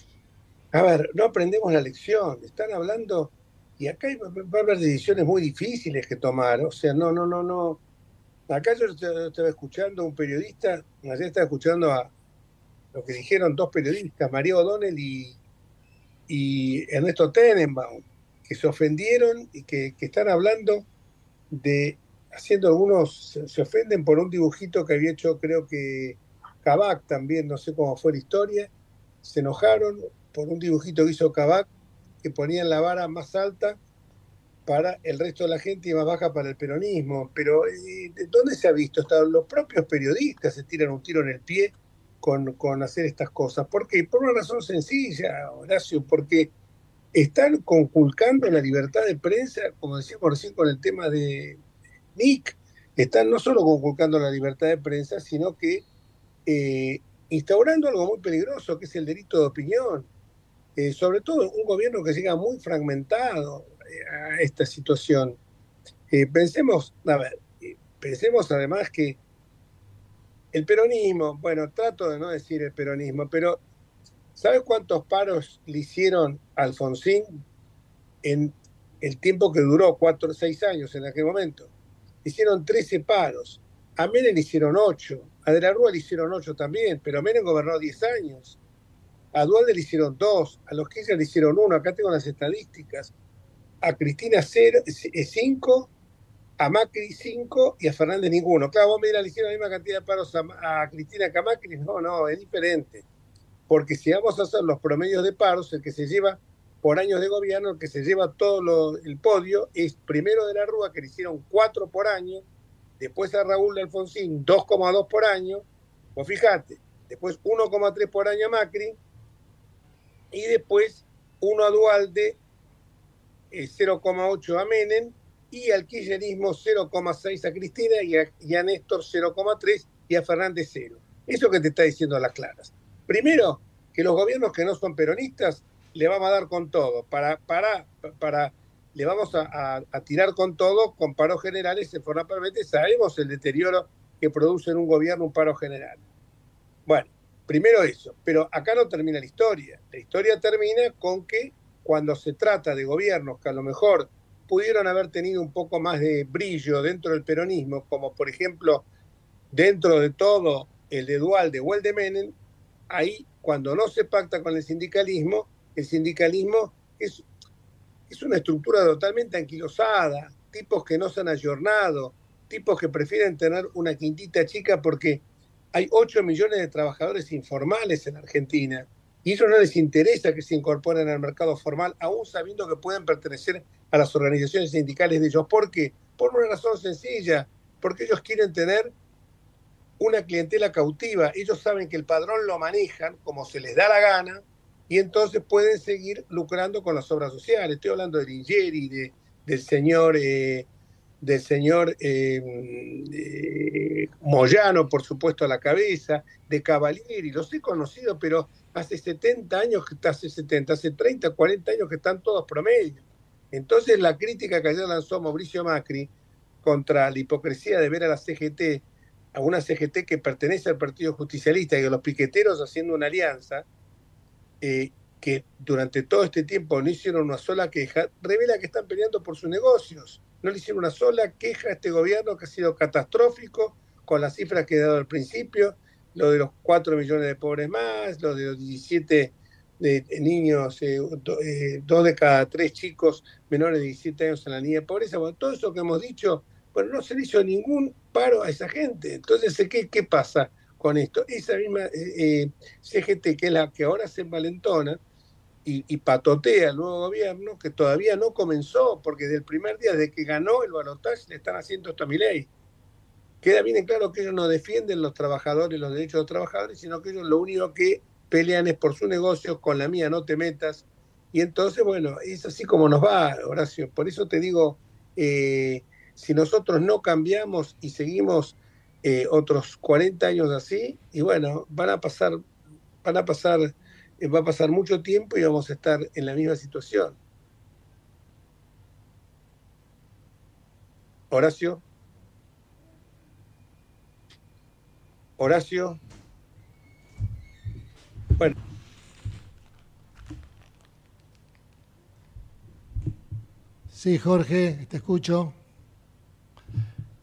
A ver, no aprendemos la lección. Están hablando y acá va, a haber decisiones muy difíciles que tomar. O sea, no, no, no, no. Acá yo estaba escuchando a un periodista, ayer estaba escuchando a lo que dijeron dos periodistas, María O'Donnell y, y Ernesto Tenenbaum, que se ofendieron y que, que están hablando de, haciendo algunos, se ofenden por un dibujito que había hecho creo que Kabak también, no sé cómo fue la historia, se enojaron por un dibujito que hizo Kabak que ponían la vara más alta para el resto de la gente y más baja para el peronismo. Pero eh, ¿de ¿dónde se ha visto? los propios periodistas se tiran un tiro en el pie con, con hacer estas cosas. ¿Por qué? Por una razón sencilla, Horacio, porque están conculcando la libertad de prensa, como decíamos recién con el tema de Nick, están no solo conculcando la libertad de prensa, sino que eh, instaurando algo muy peligroso, que es el delito de opinión. Eh, sobre todo un gobierno que llega muy fragmentado eh, a esta situación. Pensemos, a ver, pensemos además que el peronismo, bueno, trato de no decir el peronismo, pero ¿sabes cuántos paros le hicieron a Alfonsín en el tiempo que duró, cuatro o seis años en aquel momento? Hicieron 13 paros. A Menem le hicieron 8. A De la Rúa le hicieron 8 también, pero Menem gobernó 10 años. A Dualde le hicieron dos, a los Kirchner le hicieron uno, acá tengo las estadísticas. A Cristina 5, eh, a Macri 5 y a Fernández ninguno. Claro, vos me dirás, le hicieron la misma cantidad de paros a, Cristina que a Macri. No, no, es diferente. Porque si vamos a hacer los promedios de paros, el que se lleva por años de gobierno, el que se lleva todo el podio es primero de la Rúa, que le hicieron 4 por año, después a Raúl de Alfonsín 2,2 por año, pues fíjate, después 1,3 por año a Macri, y después uno a Dualde, 0,8 eh, a Menem, y al kirchnerismo 0,6 a Cristina y a, Néstor 0,3 y a Fernández 0. Eso que te está diciendo a las claras. Primero, que los gobiernos que no son peronistas le vamos a dar con todo. Para, para, para, le vamos a, tirar con todo con paros generales en forma permanente. Sabemos el deterioro que produce en un gobierno un paro general. Bueno, Primero eso, pero acá no termina la historia. La historia termina con que cuando se trata de gobiernos que a lo mejor pudieron haber tenido un poco más de brillo dentro del peronismo, como por ejemplo dentro de todo el de Dualde o el de Menem, ahí cuando no se pacta con el sindicalismo, el sindicalismo es, es una estructura totalmente anquilosada, tipos que no se han ayornado, tipos que prefieren tener una quintita chica porque hay 8 millones de trabajadores informales en Argentina y ellos no les interesa que se incorporen al mercado formal, aún sabiendo que pueden pertenecer a las organizaciones sindicales de ellos. ¿Por qué? Por una razón sencilla, porque ellos quieren tener una clientela cautiva. Ellos saben que el padrón lo manejan como se les da la gana y entonces pueden seguir lucrando con las obras sociales. Estoy hablando de Lingeri, de, del señor eh, del señor eh, Moyano, por supuesto, a la cabeza, de Cavalieri, los he conocido, pero hace 70 años, hace 70, hace 30, 40 años que están todos promedio. Entonces la crítica que ayer lanzó Mauricio Macri contra la hipocresía de ver a la CGT, a una CGT que pertenece al Partido Justicialista y a los piqueteros haciendo una alianza, eh, que durante todo este tiempo no hicieron una sola queja, revela que están peleando por sus negocios. No le hicieron una sola queja a este gobierno que ha sido catastrófico con las cifras que he dado al principio, lo de los 4 millones de pobres más, lo de los 17 de, niños, eh, eh, dos de cada tres chicos menores de 17 años en la línea de pobreza, bueno, todo eso que hemos dicho, bueno, no se le hizo ningún paro a esa gente. Entonces, ¿qué, qué pasa con esto? Esa misma eh, CGT, que es la que ahora se envalentona, y, patotea al nuevo gobierno que todavía no comenzó, porque desde el primer día de que ganó el balotaje le están haciendo esto a mi ley. Queda bien claro que ellos no defienden los trabajadores, los derechos de los trabajadores, sino que ellos lo único que pelean es por su negocio, con la mía no te metas, Y entonces, bueno, es así como nos va, Horacio. Por eso te digo, eh, si nosotros no cambiamos y seguimos eh, otros 40 años así, y bueno, van a pasar, van a pasar, eh, va a pasar mucho tiempo y vamos a estar en la misma situación. Horacio. Horacio. Bueno. Sí, Jorge, te escucho.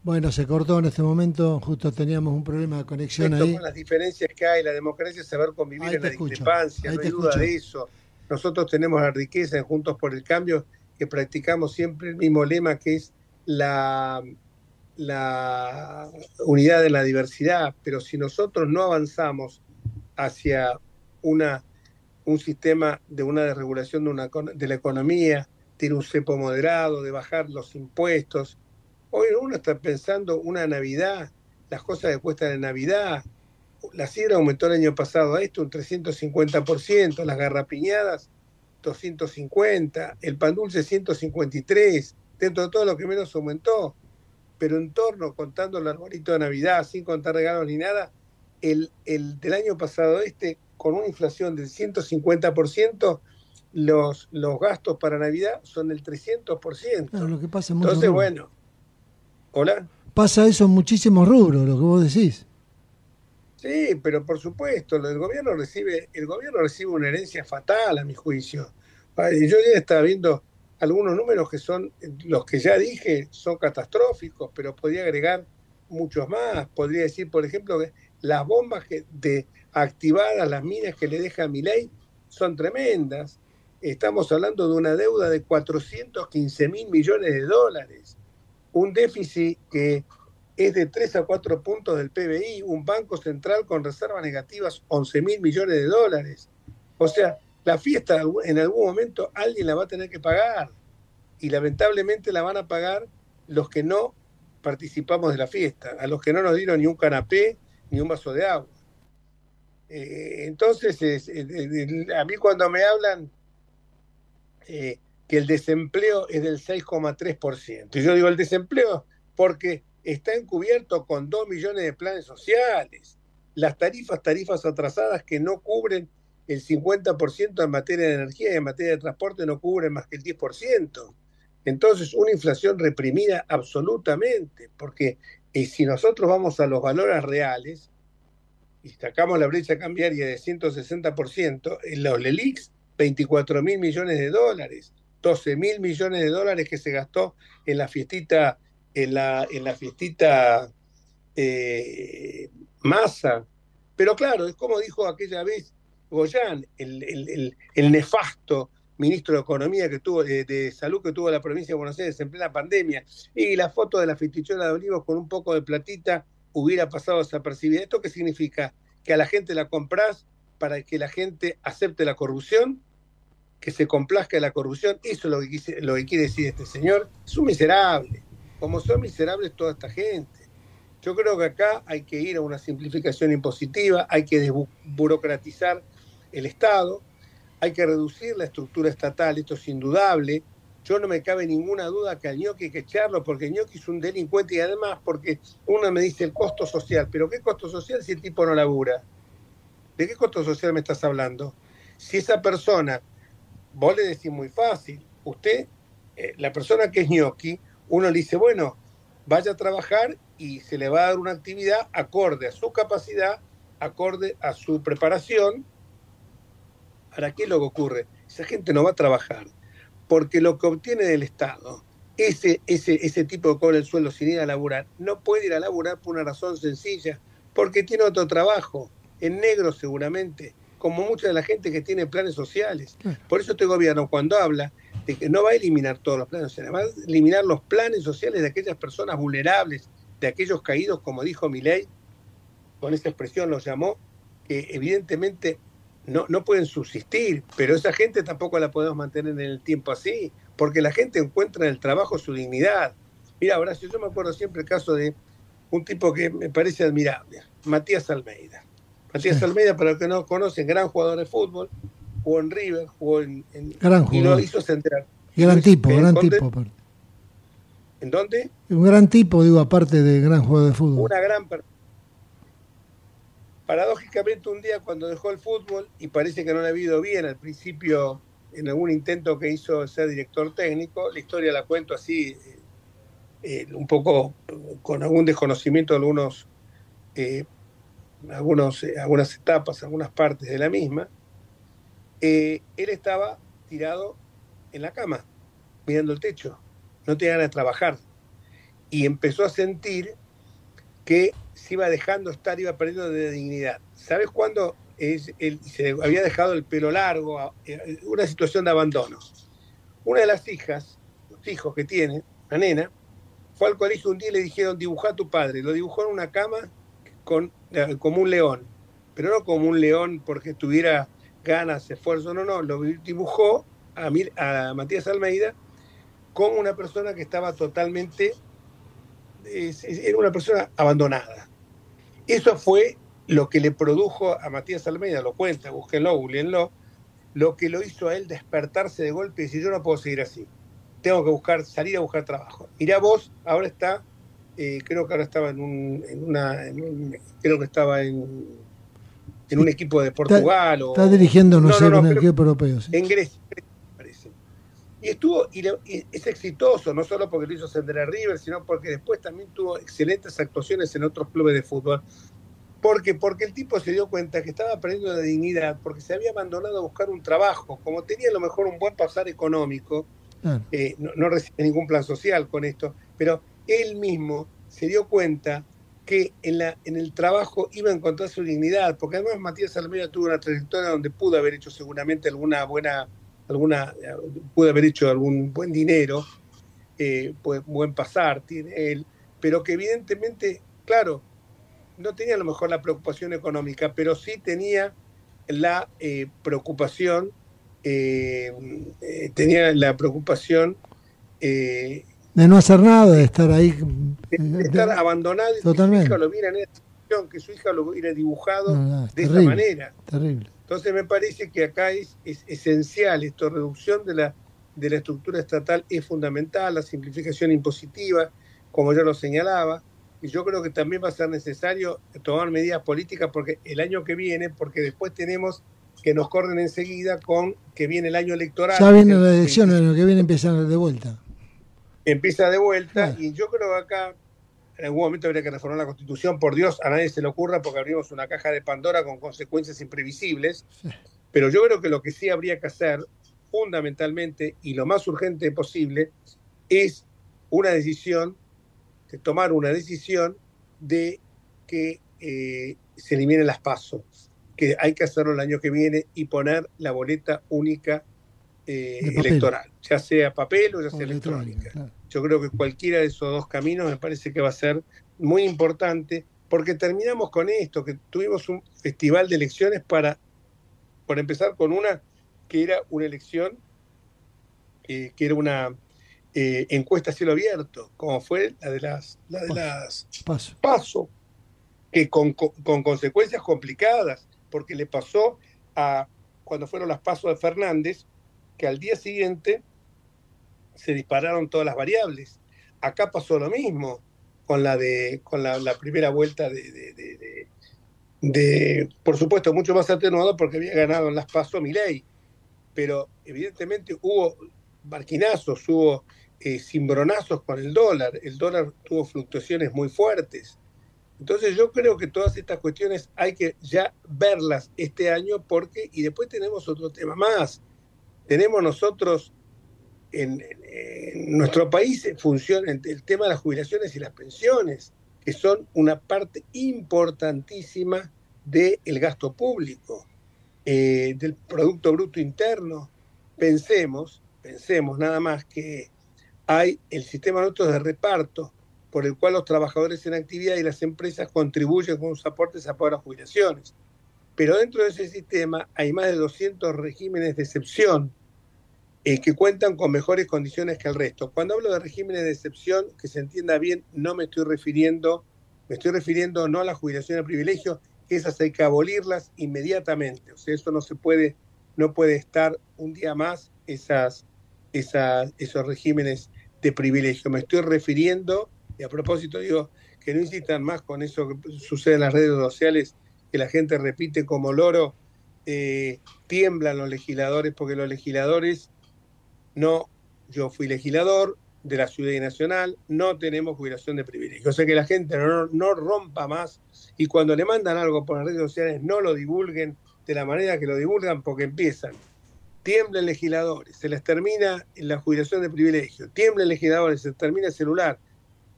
Bueno, se cortó en este momento, justo teníamos un problema de conexión Esto ahí. con las diferencias que hay, la democracia es saber convivir Ahí en la escucho, discrepancia, ahí no hay duda escucho. de eso. Nosotros tenemos la riqueza en Juntos por el Cambio, que practicamos siempre el mismo lema que es la, la unidad de la diversidad, pero si nosotros no avanzamos hacia una, un sistema de una desregulación de, una, de la economía, tiene un cepo moderado, de bajar los impuestos, Hoy uno está pensando una Navidad, las cosas que cuestan en Navidad. La sidra aumentó el año pasado a esto un 350%, las garrapiñadas 250, el pan dulce 153, dentro de todo lo que menos aumentó. Pero en torno, contando el arbolito de Navidad, sin contar regalos ni nada, el, el del año pasado este, con una inflación del 150%, los, los gastos para Navidad son del 300%. Claro, lo que pasa Entonces, bueno, hola. Pasa eso en muchísimos rubros, lo que vos decís. Sí, pero por supuesto, el gobierno recibe, el gobierno recibe una herencia fatal, a mi juicio. Yo ya estaba viendo algunos números que son, los que ya dije, son catastróficos, pero podría agregar muchos más. Podría decir, por ejemplo, que las bombas que de activadas, las minas que le deja mi ley, son tremendas. Estamos hablando de una deuda de 415 mil millones de dólares, un déficit que es de 3 a 4 puntos del PBI, un banco central con reservas negativas 11 mil millones de dólares. O sea, la fiesta en algún momento alguien la va a tener que pagar y lamentablemente la van a pagar los que no participamos de la fiesta, a los que no nos dieron ni un canapé ni un vaso de agua. Eh, entonces, es, a mí cuando me hablan eh, que el desempleo es del 6,3%, y yo digo el desempleo porque está encubierto con 2 millones de planes sociales, las tarifas, tarifas atrasadas que no cubren el 50% en materia de energía y en materia de transporte no cubren más que el 10%. Entonces, una inflación reprimida absolutamente, porque eh, si nosotros vamos a los valores reales y sacamos la brecha cambiaria de 160%, en los LELIX, 24 mil millones de dólares, 12 mil millones de dólares que se gastó en la fiestita, en la, en la fiestita eh, masa. Pero claro, es como dijo aquella vez Goyán, el, el, nefasto ministro de Economía que tuvo, de, Salud que tuvo la provincia de Buenos Aires en plena pandemia, y la foto de la festichola de Olivos con un poco de platita hubiera pasado desapercibida. ¿Esto qué significa? Que a la gente la comprás para que la gente acepte la corrupción, que se complazca la corrupción. Eso es lo que, lo que quiere decir este señor. Es un miserable, como son miserables toda esta gente. Yo creo que acá hay que ir a una simplificación impositiva, hay que desburocratizar el Estado, hay que reducir la estructura estatal, esto es indudable. Yo no me cabe ninguna duda que al ñoqui hay que echarlo, porque el ñoqui es un delincuente y además porque uno me dice el costo social, pero ¿qué costo social si el tipo no labura? ¿De qué costo social me estás hablando? Si esa persona, vos le decís muy fácil, usted, eh, la persona que es ñoqui, uno le dice, bueno, vaya a trabajar y se le va a dar una actividad acorde a su capacidad, acorde a su preparación. ¿Para qué lo que ocurre? Esa gente no va a trabajar, porque lo que obtiene del Estado, ese, ese, ese tipo que cobra el sueldo sin ir a laburar, no puede ir a laburar por una razón sencilla, porque tiene otro trabajo, en negro seguramente, como mucha de la gente que tiene planes sociales. Por eso este gobierno cuando habla de que no va a eliminar todos los planes sociales, va a eliminar los planes sociales de aquellas personas vulnerables, de aquellos caídos, como dijo Milei, con esa expresión los llamó, que evidentemente no, no pueden subsistir, pero esa gente tampoco la podemos mantener en el tiempo así, porque la gente encuentra en el trabajo su dignidad. Mira, Horacio, yo me acuerdo siempre el caso de un tipo que me parece admirable, Matías Almeida. Matías sí. Almeida, para los que no conocen, gran jugador de fútbol, jugó en River, jugó en, en- Gran y lo jugador. hizo central. Gran tipo, gran Conde, tipo. aparte. ¿En dónde? Un gran tipo, digo, aparte de gran jugador de fútbol. Una gran Paradójicamente un día cuando dejó el fútbol y parece que no le ha ido bien al principio en algún intento que hizo de ser director técnico, la historia la cuento así eh, eh, un poco con algún desconocimiento de algunos, eh, algunos eh, algunas etapas, algunas partes de la misma. Eh, él estaba tirado en la cama, mirando el techo, no tenía ganas de trabajar y empezó a sentir que se iba dejando estar, iba perdiendo de dignidad. ¿Sabes cuándo él se había dejado el pelo largo? eh, Una situación de abandono. Una de las hijas, los hijos que tiene, la nena, fue al colegio un día y le dijeron, dibuja a tu padre. Lo dibujó en una cama eh, como un león, pero no como un león porque tuviera ganas, esfuerzo, no, no, lo dibujó a, Mir- a Matías Almeida como una persona que estaba totalmente era una persona abandonada. Eso fue lo que le produjo a Matías Almeida, lo cuenta, búsquenlo, googleenlo, lo que lo hizo a él despertarse de golpe y decir, yo no puedo seguir así, tengo que buscar, salir a buscar trabajo. Mirá vos, ahora está, eh, creo que ahora estaba en un, en una, en un- creo que estaba en, en un equipo de Portugal o... Está dirigiendo, no, No, sé, no, pero- equipo europeo. sí. en Grecia, me parece. Y estuvo, y, le- y es exitoso, no solo porque lo hizo ascender a River, sino porque después también tuvo excelentes actuaciones en otros clubes de fútbol. Porque, porque el tipo se dio cuenta que estaba perdiendo de dignidad, porque se había abandonado a buscar un trabajo. Como tenía a lo mejor un buen pasar económico, Claro. eh, no, no recibe ningún plan social con esto, pero él mismo se dio cuenta que en, la, en el trabajo iba a encontrar su dignidad, porque además Matías Almeida tuvo una trayectoria donde pudo haber hecho seguramente alguna buena, alguna, pudo haber hecho algún buen dinero, eh, pues, buen pasar tiene él, pero que evidentemente, claro, no tenía a lo mejor la preocupación económica, pero sí tenía la eh, preocupación, eh, eh, tenía la preocupación eh, De no hacer nada, de estar ahí. de, de estar abandonado y que su Totalmente. hija lo viera en esa situación, que su hija lo hubiera dibujado No, no, es de terrible, manera. Terrible. Entonces me parece que acá es, es esencial esto, reducción de la, de la estructura estatal es fundamental, la simplificación impositiva, como ya lo señalaba, y yo creo que también va a ser necesario tomar medidas políticas porque el año que viene, porque después tenemos que nos corren enseguida con que viene el año electoral. Ya viene el la elección, en lo que viene empiezan de vuelta. Empieza de vuelta y yo creo que acá en algún momento habría que reformar la constitución, por Dios, a nadie se le ocurra porque abrimos una caja de Pandora con consecuencias imprevisibles, pero yo creo que lo que sí habría que hacer fundamentalmente y lo más urgente posible es una decisión, de tomar una decisión de que eh, se eliminen las pasos, que hay que hacerlo el año que viene y poner la boleta única eh, electoral, ya sea papel o ya sea electrónica, electrónica. claro. Yo creo que cualquiera de esos dos caminos me parece que va a ser muy importante, porque terminamos con esto, que tuvimos un festival de elecciones para, por empezar con una que era una elección, eh, que era una eh, encuesta a cielo abierto, como fue la de las, la de las Paso. paso, que con, con- con consecuencias complicadas, porque le pasó a cuando fueron las pasos de Fernández, que al día siguiente se dispararon todas las variables. Acá pasó lo mismo con la de con la, primera vuelta de, de- por supuesto, mucho más atenuado porque había ganado en las pasos Milei, pero evidentemente hubo barquinazos, hubo eh, cimbronazos con el dólar, el dólar tuvo fluctuaciones muy fuertes. Entonces yo creo que todas estas cuestiones hay que ya verlas este año porque, y después tenemos otro tema más, tenemos nosotros en, nuestro país funciona el, tema de las jubilaciones y las pensiones, que son una parte importantísima del gasto público, eh, del Producto Bruto Interno. Pensemos, pensemos nada más que hay el sistema nuestro de reparto por el cual los trabajadores en actividad y las empresas contribuyen con sus aportes a pagar las jubilaciones. Pero dentro de ese sistema hay más de 200 regímenes de excepción eh, que cuentan con mejores condiciones que el resto. Cuando hablo de regímenes de excepción, que se entienda bien, no me estoy refiriendo, me estoy refiriendo no a la jubilación de privilegio, que esas hay que abolirlas inmediatamente. O sea, eso no se puede no puede estar un día más esas, esos regímenes de privilegio. Me estoy refiriendo, y a propósito digo, que no insistan más con eso que sucede en las redes sociales, que la gente repite como loro, eh, tiemblan los legisladores, porque los legisladores no, yo fui legislador de la Ciudad Nacional, no tenemos jubilación de privilegio. O sea que la gente no, no rompa más y cuando le mandan algo por las redes sociales no lo divulguen de la manera que lo divulgan porque empiezan. Tiemblen legisladores, se les termina la jubilación de privilegio. Tiemblen legisladores, se termina el celular.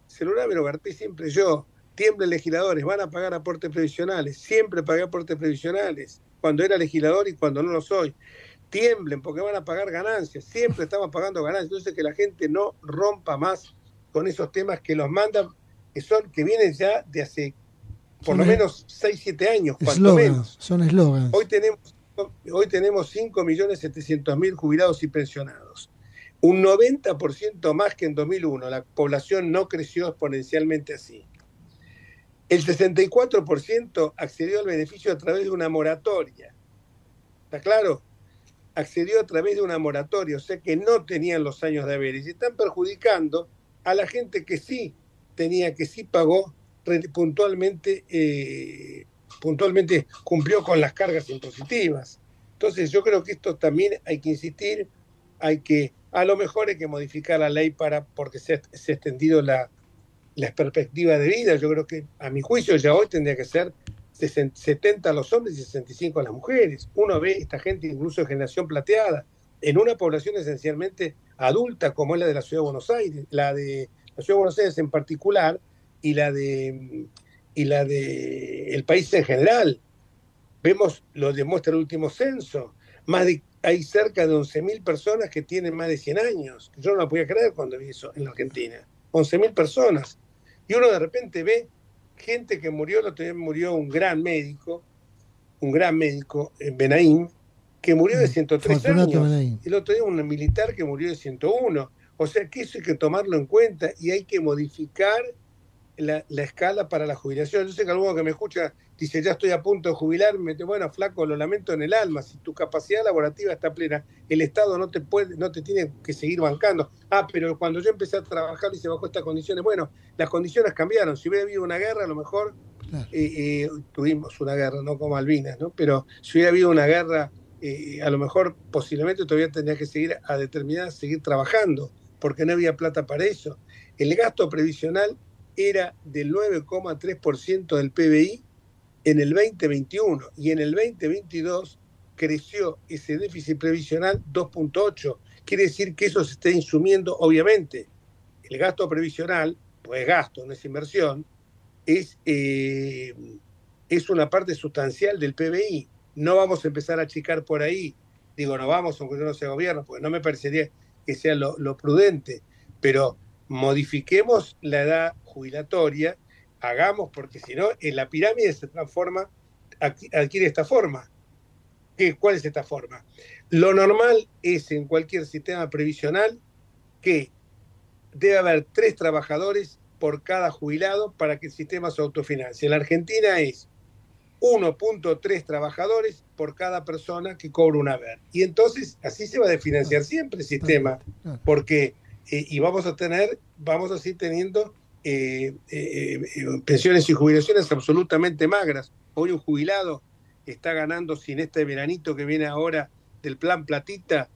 celular me lo garté siempre yo. Tiemblen legisladores, van a pagar aportes previsionales. Siempre pagué aportes previsionales cuando era legislador y cuando no lo soy. Tiemblen porque van a pagar ganancias. Siempre estamos pagando ganancias. Entonces que la gente no rompa más con esos temas que los mandan, que son, que vienen ya de hace por lo menos 6, 7 años, cuanto menos. Son eslogans. Hoy tenemos, hoy tenemos 5.700.000 jubilados y pensionados. Un 90% más que en 2001. La población no creció exponencialmente así. El 64% accedió al beneficio a través de una moratoria. ¿Está claro? Accedió a través de una moratoria, o sea que no tenían los años de haber. Y están perjudicando a la gente que sí tenía, que sí pagó puntualmente, eh, puntualmente cumplió con las cargas impositivas. Entonces yo creo que esto también hay que insistir, hay que, a lo mejor hay que modificar la ley para, porque se ha, extendido la, la perspectiva de vida. Yo creo que a mi juicio ya hoy tendría que ser 70 a los hombres y 65 a las mujeres. Uno ve esta gente incluso de generación plateada, en una población esencialmente adulta como es la de la Ciudad de Buenos Aires, la de la Ciudad de Buenos Aires en particular, y la de y la de el país en general. Vemos, lo demuestra el último censo, más de, hay cerca de 11.000 personas que tienen más de 100 años. Yo no lo podía creer cuando vi eso en la Argentina. 11.000 personas. Y uno de repente ve gente que murió, el otro día murió un gran médico, un gran médico en Benaín, que murió de 103 mm, años. Y el otro día un militar que murió de 101. O sea que eso hay que tomarlo en cuenta y hay que modificar la, escala para la jubilación. Yo sé que alguno que me escucha dice, ya estoy a punto de jubilarme, bueno, flaco, lo lamento en el alma, si tu capacidad laborativa está plena, el Estado no te puede, no te tiene que seguir bancando. Ah, pero cuando yo empecé a trabajar y se bajó estas condiciones, bueno, las condiciones cambiaron. Si hubiera habido una guerra, a lo mejor eh, eh, tuvimos una guerra, no como Malvinas, ¿no? Pero si hubiera habido una guerra, eh, a lo mejor posiblemente todavía tendría que seguir a determinar, seguir trabajando, porque no había plata para eso. El gasto previsional era del 9,3% del PBI en el 2021 y en el 2022 creció ese déficit previsional 2.8. Quiere decir que eso se está insumiendo, obviamente. El gasto previsional, pues gasto, no es inversión, es, eh, es una parte sustancial del PBI. No vamos a empezar a achicar por ahí. Digo, no vamos, aunque yo no sea gobierno, porque no me parecería que sea lo, lo prudente, pero modifiquemos la edad jubilatoria, hagamos, porque si no, en la pirámide se transforma, adquiere esta forma. ¿Qué, ¿Cuál es esta forma? Lo normal es en cualquier sistema previsional que debe haber tres trabajadores por cada jubilado para que el sistema se autofinancie. En la Argentina es 1.3 trabajadores por cada persona que cobra un haber. Y entonces así se va a desfinanciar siempre el sistema, porque eh, y vamos a tener, vamos a seguir teniendo eh, eh, pensiones y jubilaciones absolutamente magras. Hoy un jubilado está ganando sin este veranito que viene ahora del plan platita,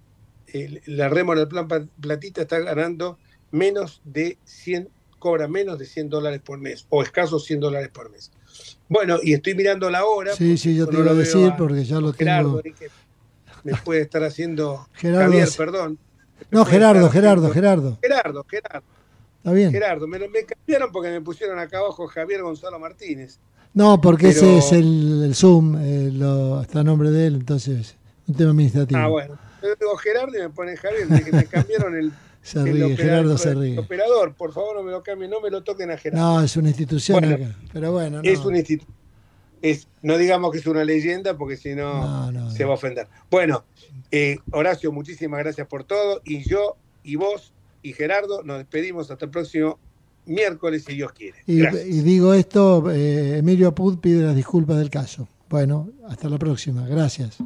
la remora del plan platita está ganando menos de 100, cobra menos de 100 dólares por mes, o escasos 100 dólares por mes. Bueno, y estoy mirando la hora. Sí, sí, yo te iba a decir porque ya lo tengo. me puede estar haciendo Javier, perdón no, Gerardo, Gerardo, Gerardo. Gerardo, Gerardo. Está bien. Gerardo, me, me cambiaron porque me pusieron acá abajo Javier Gonzalo Martínez. No, porque ese es el, Zoom, eh, está a nombre de él, entonces, un tema administrativo. Ah, bueno. Yo digo Gerardo y me ponen Javier, de que me cambiaron el. se ríe, Gerardo se ríe. operador, por favor no me lo cambien, no me lo toquen a Gerardo. No, es una institución acá, pero bueno. No. Es una institución. Es, no digamos que es una leyenda porque si no, se va a ofender. Bueno, eh, Horacio, muchísimas gracias por todo. Y yo, y vos, y Gerardo, nos despedimos hasta el próximo miércoles, si Dios quiere. Y, digo esto, eh, Emilio Apud pide las disculpas del caso. Bueno, hasta la próxima. Gracias.